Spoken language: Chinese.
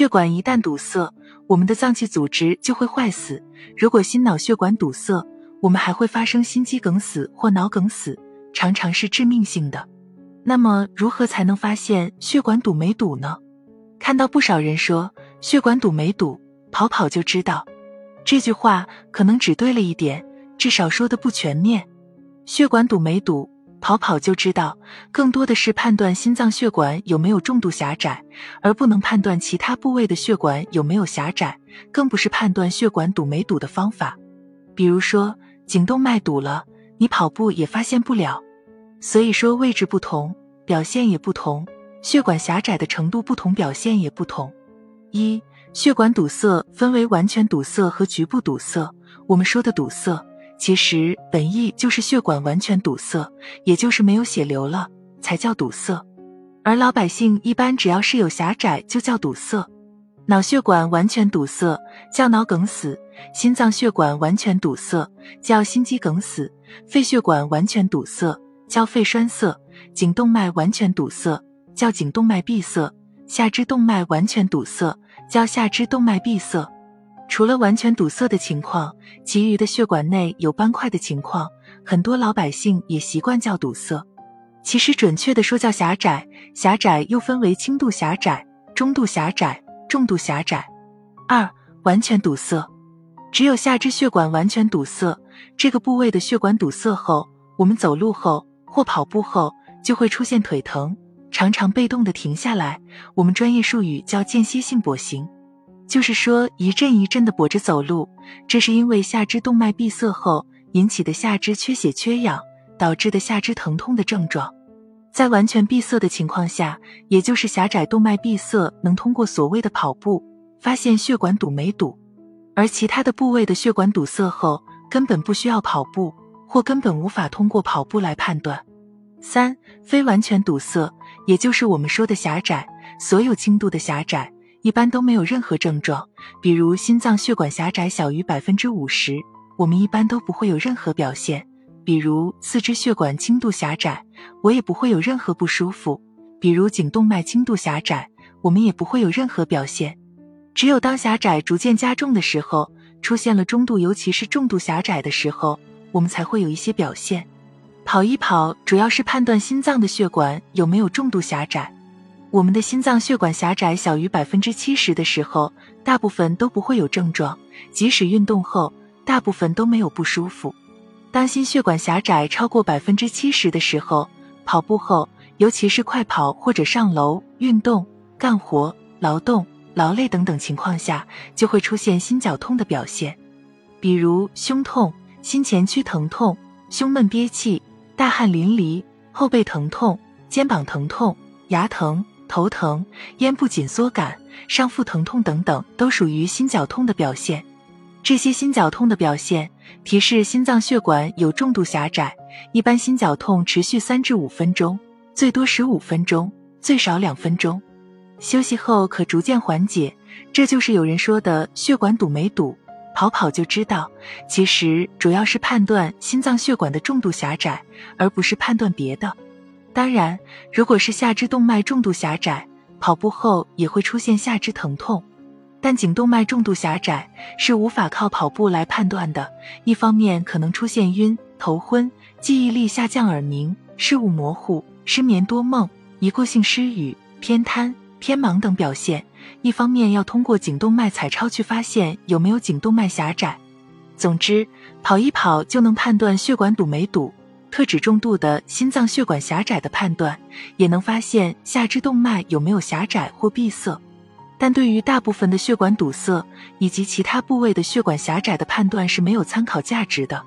血管一旦堵塞，我们的脏器组织就会坏死。如果心脑血管堵塞，我们还会发生心肌梗死或脑梗死，常常是致命性的。那么，如何才能发现血管堵没堵呢？看到不少人说血管堵没堵，跑跑就知道。这句话可能只对了一点，至少说的不全面。血管堵没堵，跑跑就知道，更多的是判断心脏血管有没有重度狭窄，而不能判断其他部位的血管有没有狭窄，更不是判断血管堵没堵的方法。比如说，颈动脉堵了，你跑步也发现不了。所以说，位置不同，表现也不同；血管狭窄的程度不同，表现也不同。一、血管堵塞分为完全堵塞和局部堵塞。我们说的堵塞，其实本意就是血管完全堵塞，也就是没有血流了，才叫堵塞。而老百姓一般只要是有狭窄，就叫堵塞。脑血管完全堵塞叫脑梗死，心脏血管完全堵塞叫心肌梗死，肺血管完全堵塞。叫肺栓塞，颈动脉完全堵塞叫颈动脉闭塞，下肢动脉完全堵塞叫下肢动脉闭塞。除了完全堵塞的情况，其余的血管内有斑块的情况，很多老百姓也习惯叫堵塞。其实准确的说叫狭窄，狭窄又分为轻度狭窄、中度狭窄、重度狭窄。二、完全堵塞，只有下肢血管完全堵塞，这个部位的血管堵塞后，我们走路后。或跑步后就会出现腿疼，常常被动的停下来。我们专业术语叫间歇性跛行，就是说一阵一阵的跛着走路。这是因为下肢动脉闭塞后引起的下肢缺血缺氧导致的下肢疼痛的症状。在完全闭塞的情况下，也就是狭窄动脉闭塞，能通过所谓的跑步发现血管堵没堵，而其他的部位的血管堵塞后根本不需要跑步。或根本无法通过跑步来判断。三、非完全堵塞，也就是我们说的狭窄。所有轻度的狭窄一般都没有任何症状，比如心脏血管狭窄小于百分之五十，我们一般都不会有任何表现。比如四肢血管轻度狭窄，我也不会有任何不舒服。比如颈动脉轻度狭窄，我们也不会有任何表现。只有当狭窄逐渐加重的时候，出现了中度尤其是重度狭窄的时候。我们才会有一些表现。跑一跑主要是判断心脏的血管有没有重度狭窄。我们的心脏血管狭窄小于百分之七十的时候，大部分都不会有症状，即使运动后，大部分都没有不舒服。当心血管狭窄超过百分之七十的时候，跑步后，尤其是快跑或者上楼、运动、干活、劳动、劳累等等情况下，就会出现心绞痛的表现，比如胸痛。心前区疼痛、胸闷憋气、大汗淋漓、后背疼痛、肩膀疼痛、牙疼、头疼、咽部紧缩感、上腹疼痛等等，都属于心绞痛的表现。这些心绞痛的表现提示心脏血管有重度狭窄。一般心绞痛持续三至五分钟，最多十五分钟，最少两分钟。休息后可逐渐缓解。这就是有人说的血管堵没堵。跑跑就知道，其实主要是判断心脏血管的重度狭窄，而不是判断别的。当然，如果是下肢动脉重度狭窄，跑步后也会出现下肢疼痛。但颈动脉重度狭窄是无法靠跑步来判断的，一方面可能出现晕、头昏、记忆力下降、耳鸣、视物模糊、失眠多梦、一过性失语、偏瘫、偏盲等表现。一方面要通过颈动脉彩超去发现有没有颈动脉狭窄。总之，跑一跑就能判断血管堵没堵，特指重度的心脏血管狭窄的判断，也能发现下肢动脉有没有狭窄或闭塞。但对于大部分的血管堵塞以及其他部位的血管狭窄的判断是没有参考价值的。